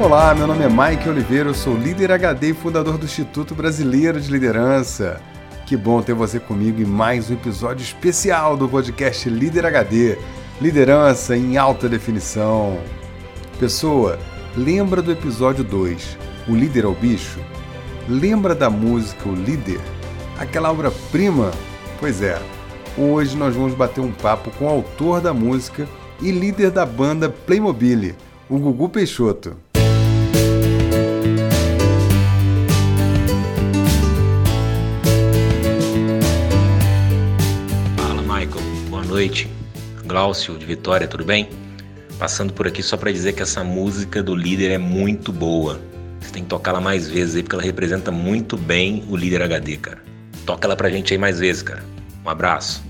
Olá, meu nome é Mike Oliveira, eu sou líder HD e fundador do Instituto Brasileiro de Liderança. Que bom ter você comigo em mais um episódio especial do podcast Líder HD Liderança em Alta Definição. Pessoa, lembra do episódio 2, O Líder ao Bicho? Lembra da música O Líder? Aquela obra-prima? Pois é, hoje nós vamos bater um papo com o autor da música e líder da banda Playmobil, o Gugu Peixoto. Noite. Glaucio de Vitória, tudo bem? Passando por aqui só para dizer que essa música do líder é muito boa. Você tem que tocar ela mais vezes aí porque ela representa muito bem o líder HD, cara. Toca ela pra gente aí mais vezes, cara. Um abraço.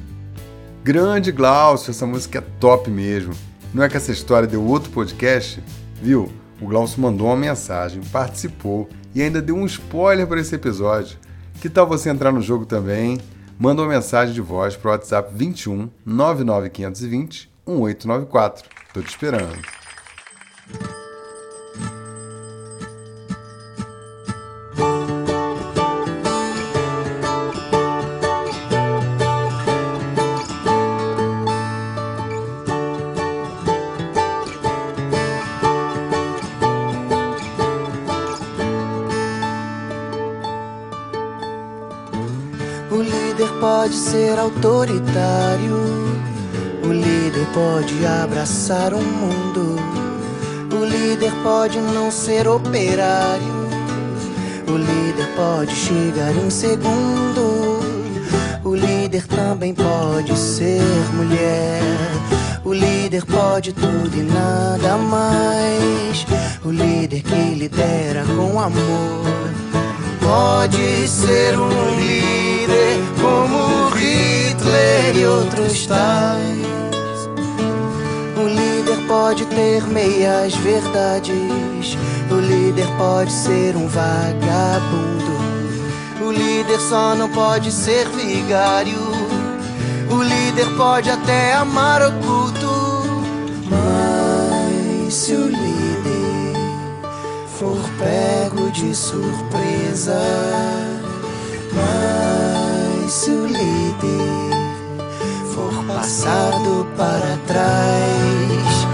Grande Glaucio, essa música é top mesmo. Não é que essa história deu outro podcast? Viu? O Glaucio mandou uma mensagem, participou e ainda deu um spoiler para esse episódio. Que tal você entrar no jogo também? Manda uma mensagem de voz para o WhatsApp 21 99520 1894. Tô te esperando. Pode ser autoritário, o líder pode abraçar o mundo, o líder pode não ser operário, o líder pode chegar em segundo, o líder também pode ser mulher. O líder pode tudo e nada mais. O líder que lidera com amor pode ser um líder como Hitler e outros tais. O líder pode ter meias verdades. O líder pode ser um vagabundo. O líder só não pode ser vigário. O líder pode até amar oculto. Mas se o líder for pego de surpresa, mas se o for passado para trás,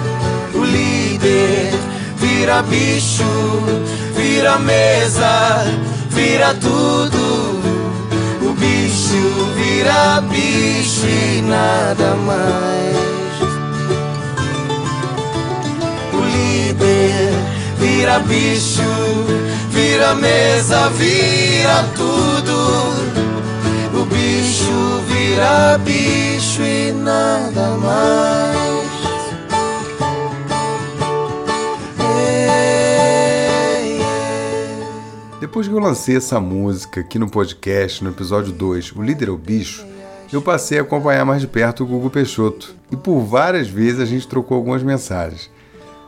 o líder vira bicho, vira mesa, vira tudo. O bicho vira bicho e nada mais. O líder vira bicho, vira mesa, vira tudo vira bicho e nada mais. Depois que eu lancei essa música aqui no podcast, no episódio 2, O Líder é o Bicho, eu passei a acompanhar mais de perto o Gugu Peixoto e por várias vezes a gente trocou algumas mensagens.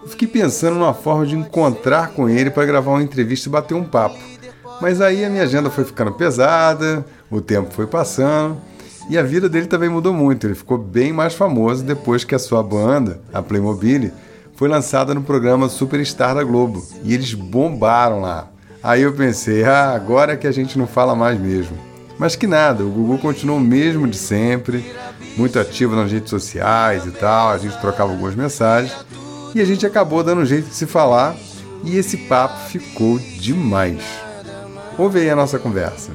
Eu fiquei pensando numa forma de encontrar com ele para gravar uma entrevista e bater um papo. Mas aí a minha agenda foi ficando pesada, o tempo foi passando e a vida dele também mudou muito. Ele ficou bem mais famoso depois que a sua banda, a Playmobil, foi lançada no programa Superstar da Globo e eles bombaram lá. Aí eu pensei, ah, agora é que a gente não fala mais mesmo. Mas que nada, o Gugu continuou o mesmo de sempre, muito ativo nas redes sociais e tal, a gente trocava algumas mensagens e a gente acabou dando um jeito de se falar e esse papo ficou demais. Ouve aí a nossa conversa.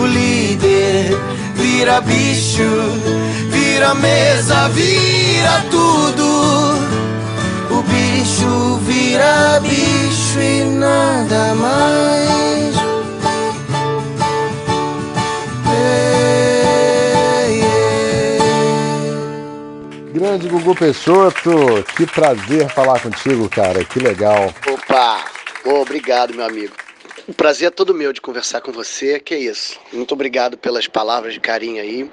O líder vira bicho, vira mesa, vira tudo. O bicho vira bicho e nada mais. Grande Gugu Peixoto, que prazer falar contigo, cara, que legal. Opa, oh, obrigado, meu amigo. O prazer é todo meu de conversar com você, que é isso. Muito obrigado pelas palavras de carinho aí.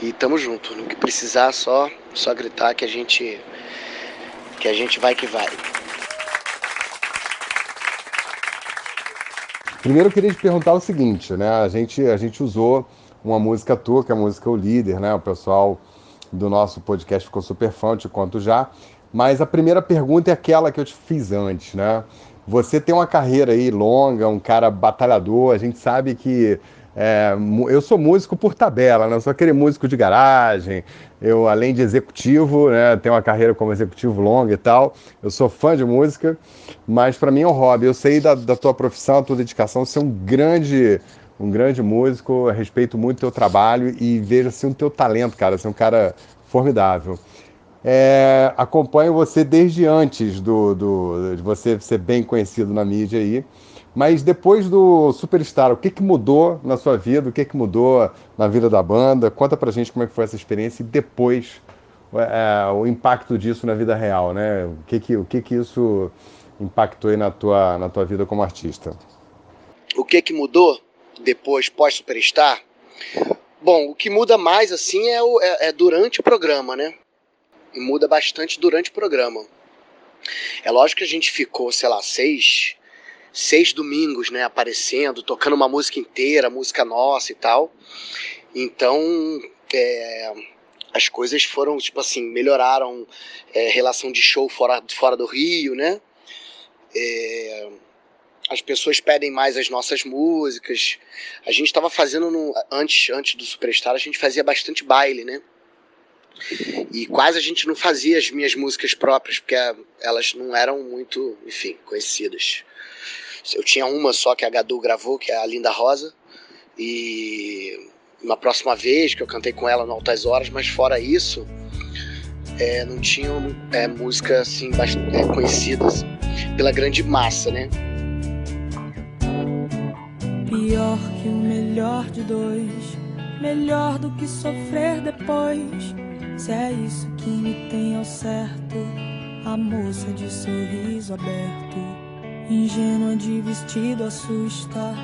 E tamo junto. No que precisar, só só gritar que a gente que a gente vai que vai. Primeiro eu queria te perguntar o seguinte, né? A gente a gente usou uma música tua, que é a música O Líder, né? O pessoal do nosso podcast ficou super fã, te conto já. Mas a primeira pergunta é aquela que eu te fiz antes, né? Você tem uma carreira aí longa, um cara batalhador, a gente sabe que é, eu sou músico por tabela, né? Eu sou aquele músico de garagem. Eu, além de executivo, né, tenho uma carreira como executivo longa e tal. Eu sou fã de música, mas para mim é um hobby. Eu sei da, da tua profissão, da tua dedicação, ser um grande, um grande músico. respeito muito o teu trabalho e vejo assim o teu talento, cara. Ser um cara formidável. É, acompanho você desde antes do, do, de você ser bem conhecido na mídia aí. Mas depois do Superstar, o que, que mudou na sua vida? O que, que mudou na vida da banda? Conta pra gente como é que foi essa experiência e depois é, o impacto disso na vida real, né? O que que, o que, que isso impactou na tua, na tua vida como artista? O que que mudou depois, pós-Superstar? Bom, o que muda mais, assim, é, o, é, é durante o programa, né? Muda bastante durante o programa. É lógico que a gente ficou, sei lá, seis seis domingos, né, aparecendo, tocando uma música inteira, música nossa e tal. Então, é, as coisas foram, tipo assim, melhoraram é, relação de show fora, fora do Rio, né? É, as pessoas pedem mais as nossas músicas. A gente estava fazendo, no, antes, antes do Superstar, a gente fazia bastante baile, né? E quase a gente não fazia as minhas músicas próprias, porque elas não eram muito, enfim, conhecidas. Eu tinha uma só que a Gadu gravou, que é a Linda Rosa. E uma próxima vez que eu cantei com ela no Altas Horas, mas fora isso, é, não tinha é, música assim, bastante, é, conhecidas pela grande massa, né? Pior que o melhor de dois, melhor do que sofrer depois. Se é isso que me tem ao certo, a moça de sorriso aberto ingênua de vestido assusta.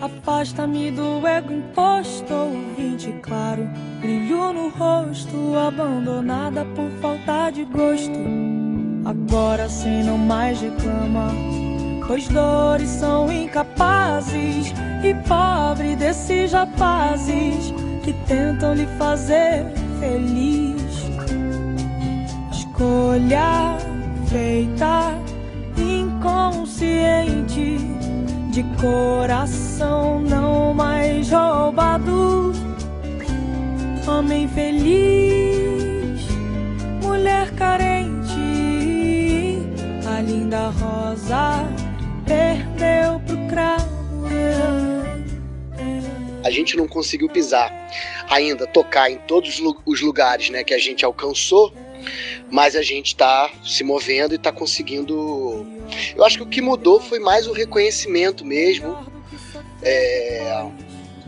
Afasta-me do ego imposto, ouvinte claro, brilho no rosto, abandonada por falta de gosto. Agora sem não mais reclama, pois dores são incapazes, e pobre desses rapazes que tentam lhe fazer feliz. Escolha feita inconsciente de coração não mais roubado. Homem feliz, mulher carente, a linda rosa perdeu pro cravo. A gente não conseguiu pisar ainda, tocar em todos os lugares né, que a gente alcançou mas a gente está se movendo e está conseguindo. Eu acho que o que mudou foi mais o reconhecimento mesmo é...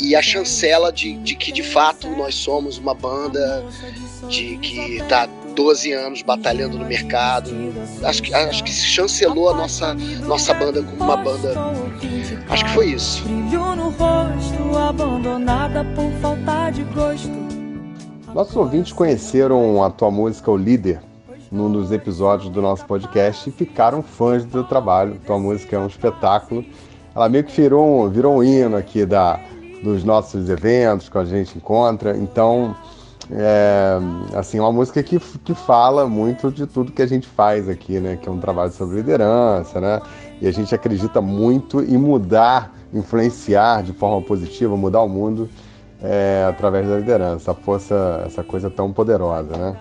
e a chancela de, de que de fato nós somos uma banda de que está 12 anos batalhando no mercado. Acho que, acho que se chancelou a nossa, nossa banda como uma banda. Acho que foi isso. Brilho no rosto, abandonada por falta de gosto. Nossos ouvintes conheceram a tua música O Líder num dos episódios do nosso podcast e ficaram fãs do teu trabalho. Tua música é um espetáculo. Ela meio que virou, virou um hino aqui da, dos nossos eventos que a gente encontra. Então, é assim, uma música que, que fala muito de tudo que a gente faz aqui, né? Que é um trabalho sobre liderança, né? E a gente acredita muito em mudar, influenciar de forma positiva, mudar o mundo é, através da liderança, a força, essa coisa tão poderosa, né?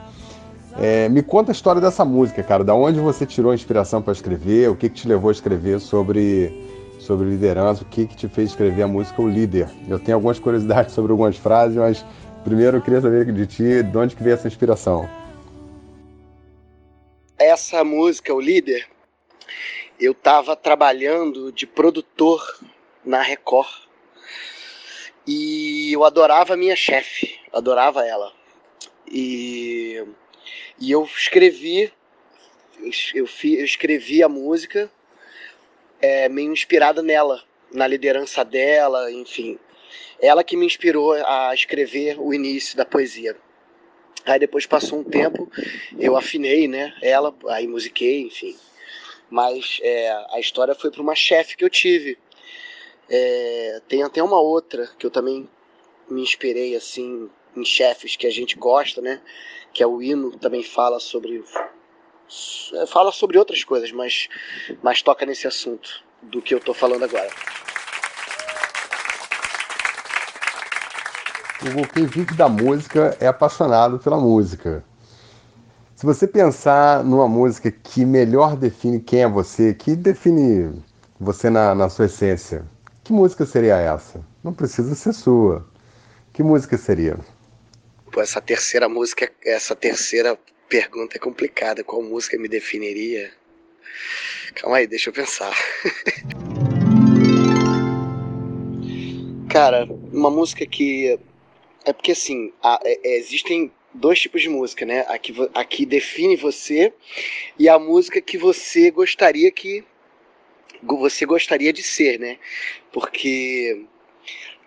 É, me conta a história dessa música, cara. Da onde você tirou a inspiração para escrever? O que, que te levou a escrever sobre, sobre liderança? O que, que te fez escrever a música O Líder? Eu tenho algumas curiosidades sobre algumas frases, mas primeiro eu queria saber de ti de onde que veio essa inspiração. Essa música, O Líder, eu estava trabalhando de produtor na Record e eu adorava a minha chefe, adorava ela. E, e eu escrevi, eu, eu, eu escrevi a música é, meio inspirada nela, na liderança dela, enfim. Ela que me inspirou a escrever o início da poesia. Aí depois passou um tempo, eu afinei, né? Ela, aí musiquei, enfim. Mas é, a história foi para uma chefe que eu tive, é, tem até uma outra que eu também me inspirei assim em chefes que a gente gosta, né? Que é o hino, também fala sobre fala sobre outras coisas, mas, mas toca nesse assunto do que eu tô falando agora. O quem vive da música é apaixonado pela música. Se você pensar numa música que melhor define quem é você, que define você na, na sua essência, que música seria essa? Não precisa ser sua. Que música seria? Pô, essa terceira música, essa terceira pergunta é complicada. Qual música me definiria? Calma aí, deixa eu pensar. Cara, uma música que. É porque assim, a, é, é, existem dois tipos de música, né? A que, a que define você e a música que você gostaria que. Você gostaria de ser, né? Porque.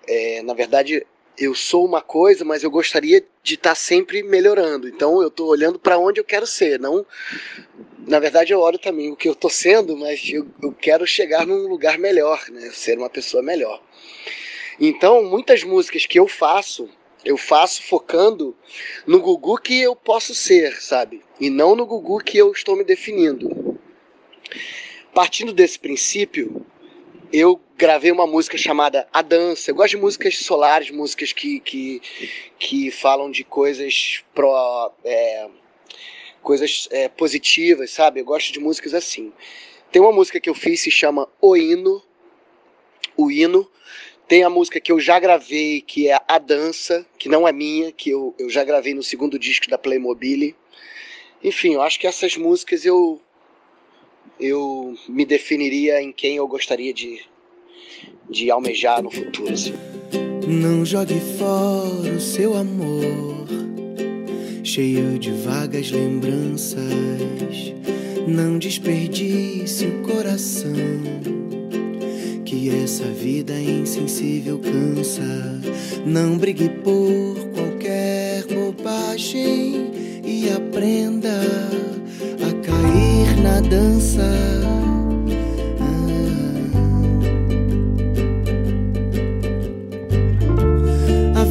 É, na verdade, eu sou uma coisa, mas eu gostaria de estar tá sempre melhorando. Então eu estou olhando para onde eu quero ser, não. Na verdade, eu olho também o que eu estou sendo, mas eu, eu, quero chegar num lugar melhor, né? Ser uma pessoa melhor. Então, muitas músicas que eu faço, eu faço focando no Gugu que eu posso ser, sabe? E não no Gugu que eu estou me definindo. Partindo desse princípio, eu gravei uma música chamada A Dança. Eu gosto de músicas solares, músicas que, que, que falam de coisas pro, é, coisas é, positivas, sabe? Eu gosto de músicas assim. Tem uma música que eu fiz se chama O Hino. O Hino. Tem a música que eu já gravei, que é A Dança, que não é minha, que eu, eu já gravei no segundo disco da Playmobil. Enfim, eu acho que essas músicas eu, eu me definiria em quem eu gostaria de, de almejar no futuro. Assim. Não jogue fora o seu amor, cheio de vagas lembranças. Não desperdice o coração, que essa vida insensível cansa. Não brigue por qualquer bobagem e aprenda na dança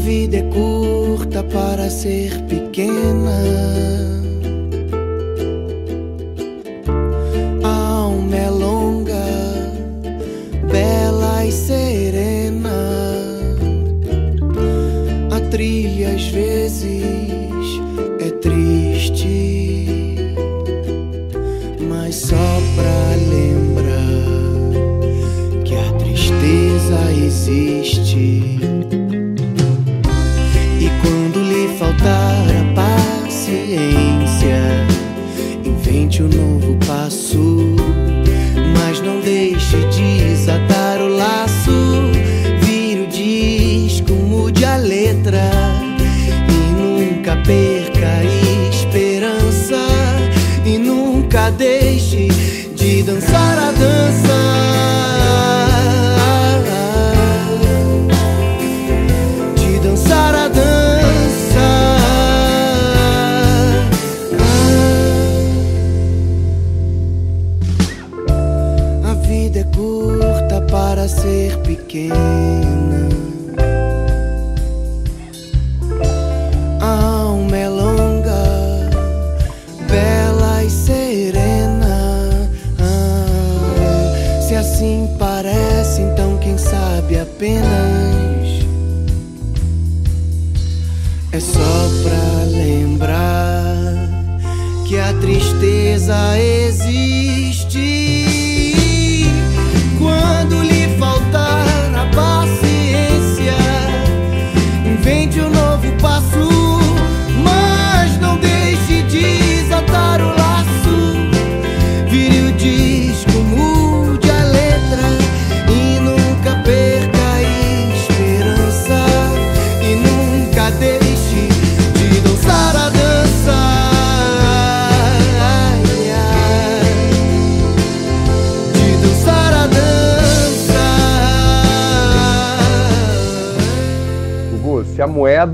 vida é curta para ser pequena.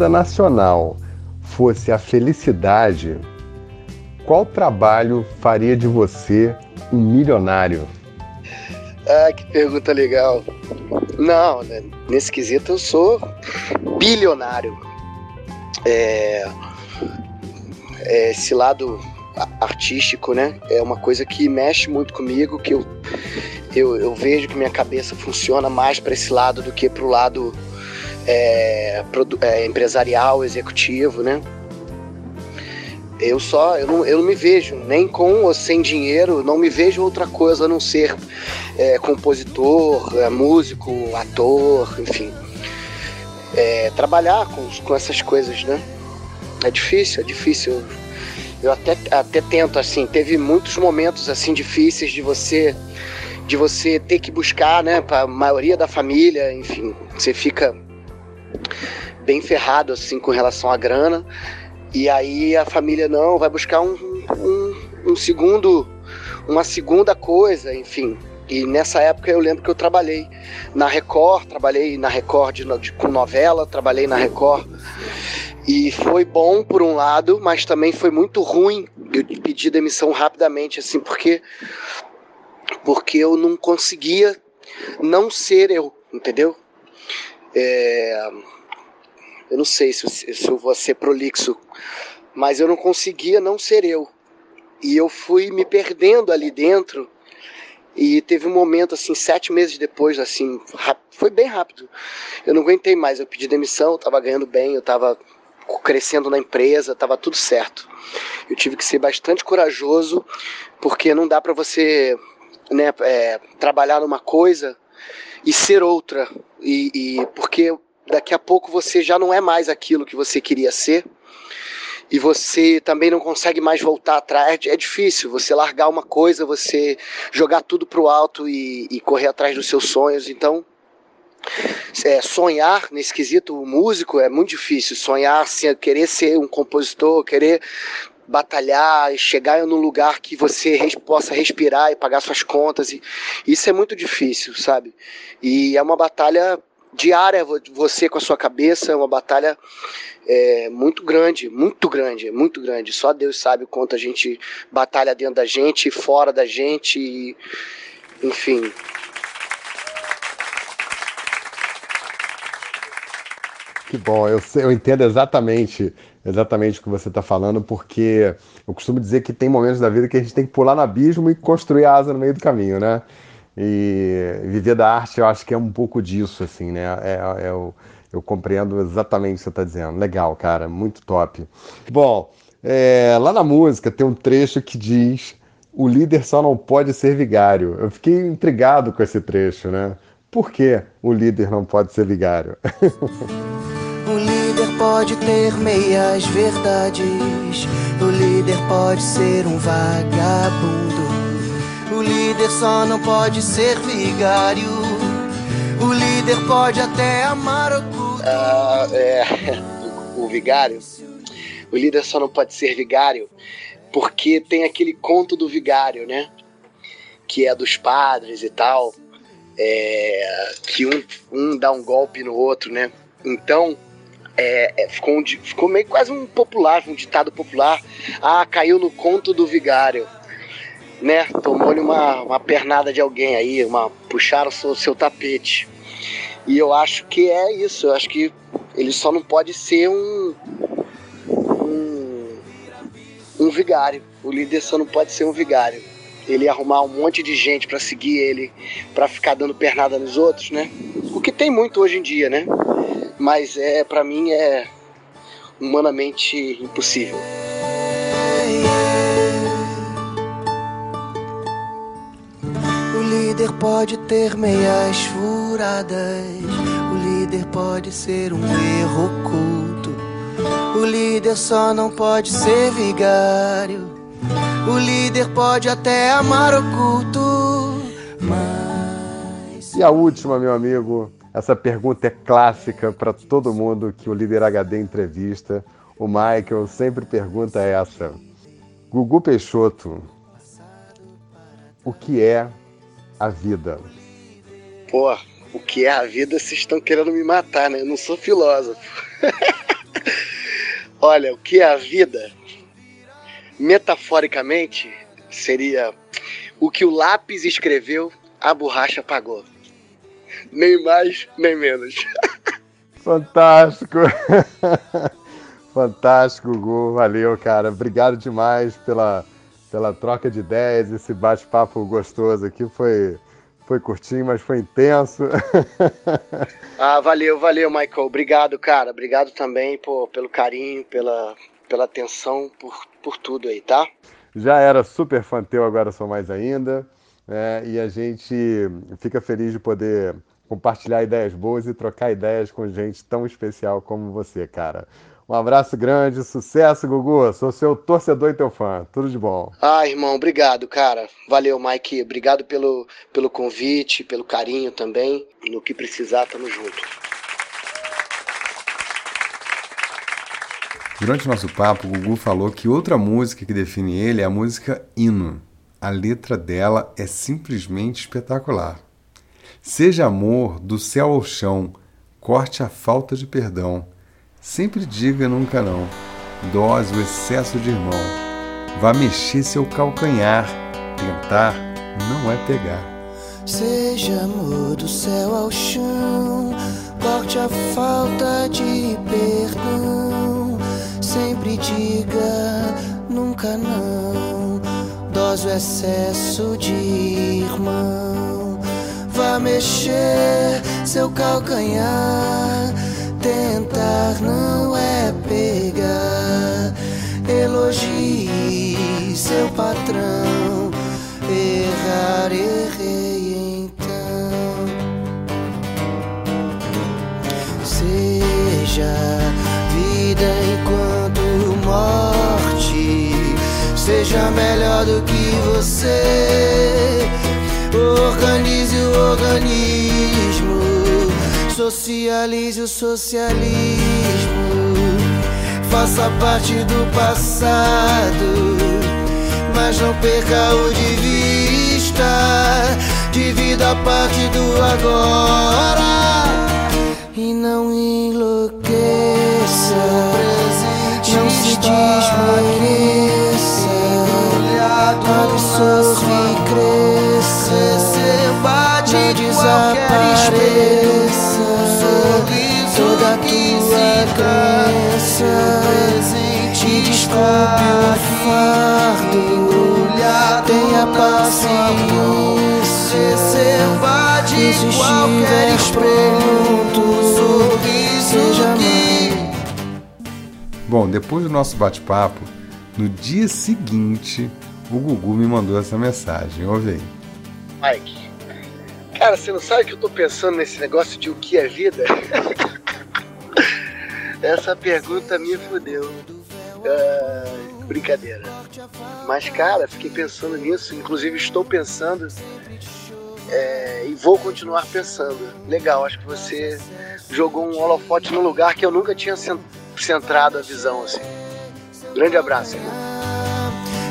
Moeda nacional fosse a felicidade, qual trabalho faria de você um milionário? Ah, que pergunta legal. Não, né? nesse quesito eu sou bilionário. É, é, esse lado artístico, né? É uma coisa que mexe muito comigo, que eu, eu, eu vejo que minha cabeça funciona mais para esse lado do que para o lado é, é, empresarial, executivo, né? Eu só, eu não, eu não me vejo, nem com ou sem dinheiro, não me vejo outra coisa a não ser é, compositor, é, músico, ator, enfim. É, trabalhar com, com essas coisas, né? É difícil, é difícil. Eu até, até tento, assim, teve muitos momentos assim difíceis de você de você ter que buscar, né, para a maioria da família, enfim, você fica bem ferrado assim com relação à grana. E aí a família não vai buscar um, um, um segundo, uma segunda coisa, enfim. E nessa época eu lembro que eu trabalhei na Record, trabalhei na Record de, de, com novela, trabalhei na Record. E foi bom por um lado, mas também foi muito ruim. Eu pedi demissão rapidamente, assim, porque porque eu não conseguia não ser eu, entendeu? É, eu não sei se, se eu vou ser prolixo, mas eu não conseguia não ser eu. E eu fui me perdendo ali dentro. E teve um momento, assim, sete meses depois, assim, foi bem rápido. Eu não aguentei mais, eu pedi demissão, eu tava ganhando bem, eu tava crescendo na empresa, tava tudo certo. Eu tive que ser bastante corajoso, porque não dá para você né, é, trabalhar numa coisa e ser outra. E, e porque daqui a pouco você já não é mais aquilo que você queria ser e você também não consegue mais voltar atrás. É, é difícil você largar uma coisa, você jogar tudo para o alto e, e, correr atrás dos seus sonhos. Então, é, sonhar nesse quesito, o músico é muito difícil. Sonhar, assim, querer ser um compositor, querer batalhar e chegar num lugar que você res, possa respirar e pagar suas contas. E, isso é muito difícil, sabe? E é uma batalha diária você com a sua cabeça, é uma batalha é, muito grande, muito grande, muito grande. Só Deus sabe quanto a gente batalha dentro da gente, fora da gente, e, enfim. Que bom, eu, eu entendo exatamente, exatamente o que você está falando, porque eu costumo dizer que tem momentos da vida que a gente tem que pular no abismo e construir a asa no meio do caminho, né? E viver da arte, eu acho que é um pouco disso, assim, né? É, é, eu, compreendo exatamente o que você está dizendo. Legal, cara, muito top. Bom, é, lá na música tem um trecho que diz: o líder só não pode ser vigário. Eu fiquei intrigado com esse trecho, né? Por que o líder não pode ser vigário? pode ter meias verdades. O líder pode ser um vagabundo. O líder só não pode ser vigário. O líder pode até amar o culto. Ah, é, o vigário. O líder só não pode ser vigário porque tem aquele conto do vigário, né? Que é dos padres e tal. É, que um, um dá um golpe no outro, né? Então, é, é, ficou, um, ficou meio quase um popular, um ditado popular. Ah, caiu no conto do vigário né? Tomou-lhe uma, uma pernada de alguém aí, uma, puxaram o seu, seu tapete. E eu acho que é isso, eu acho que ele só não pode ser um, um, um vigário. O líder só não pode ser um vigário. Ele arrumar um monte de gente para seguir ele, para ficar dando pernada nos outros, né? O que tem muito hoje em dia, né? Mas é para mim é humanamente impossível. líder pode ter meias furadas. O líder pode ser um erro oculto. O líder só não pode ser vigário. O líder pode até amar oculto. Mas. E a última, meu amigo. Essa pergunta é clássica para todo mundo que o líder HD entrevista. O Michael sempre pergunta essa. Gugu Peixoto, o que é a vida? Pô, o que é a vida, vocês estão querendo me matar, né? Eu não sou filósofo. Olha, o que é a vida? Metaforicamente, seria o que o lápis escreveu, a borracha apagou. Nem mais, nem menos. Fantástico! Fantástico, Gugu. Valeu, cara. Obrigado demais pela, pela troca de ideias, esse bate-papo gostoso aqui. Foi, foi curtinho, mas foi intenso. ah, valeu, valeu, Michael. Obrigado, cara. Obrigado também pô, pelo carinho, pela, pela atenção, por, por tudo aí, tá? Já era super fã teu, agora sou mais ainda. Né? E a gente fica feliz de poder compartilhar ideias boas e trocar ideias com gente tão especial como você, cara. Um abraço grande, sucesso, Gugu. Sou seu torcedor e teu fã. Tudo de bom. Ah, irmão, obrigado, cara. Valeu, Mike. Obrigado pelo, pelo convite, pelo carinho também. No que precisar, tamo junto. Durante o nosso papo, o Gugu falou que outra música que define ele é a música Hino. A letra dela é simplesmente espetacular. Seja amor do céu ao chão, corte a falta de perdão. Sempre diga nunca não. Dose o excesso de irmão. Vá mexer seu calcanhar. Tentar não é pegar. Seja amor do céu ao chão, corte a falta de perdão. Sempre diga nunca não. Dose o excesso de irmão. Vá mexer seu calcanhar Tentar não é pegar. Elogie seu patrão. Errar, errei então. Seja vida enquanto morte. Seja melhor do que você. Socialize o socialismo, faça parte do passado, mas não perca o de vista. Divida a parte do agora e não enlouqueça, não se desmereça, absorve e cresça, desculpe o fardo Tenha paciência Receba de qualquer pronto Seja mais Bom, depois do nosso bate-papo, no dia seguinte, o Gugu me mandou essa mensagem. Ouve aí. Mike, cara, você não sabe o que eu tô pensando nesse negócio de o que é vida? Essa pergunta me fudeu. Uh, brincadeira. Mas, cara, fiquei pensando nisso. Inclusive, estou pensando é, e vou continuar pensando. Legal, acho que você jogou um holofote no lugar que eu nunca tinha centrado a visão assim. Grande abraço. Irmão.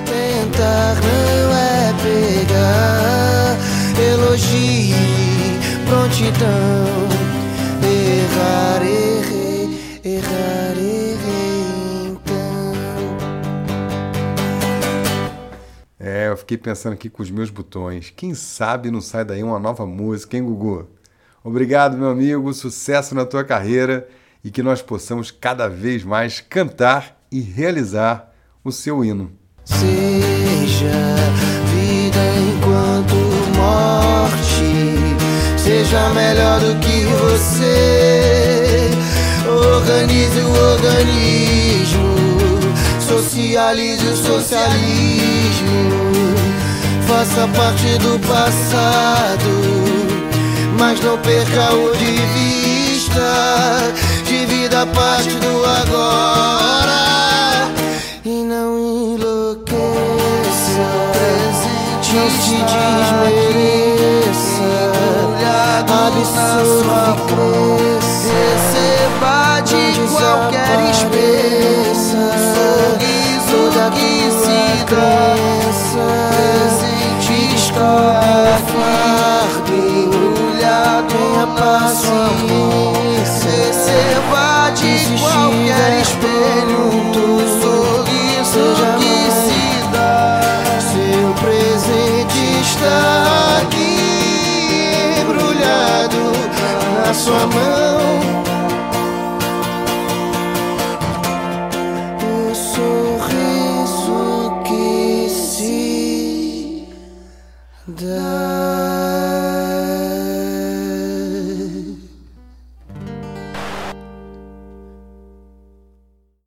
Tentar não é pegar, prontidão, errar, errar errar, errei fiquei pensando aqui com os meus botões. Quem sabe não sai daí uma nova música, hein, Gugu? Obrigado, meu amigo, sucesso na tua carreira e que nós possamos cada vez mais cantar e realizar o seu hino. Seja vida enquanto morte, seja melhor do que você Organize o organismo, socialize o socialismo. Faça parte do passado, mas não perca o de vista. Divida parte do agora e não enlouqueça. Não se desmereça, absorva e cresça de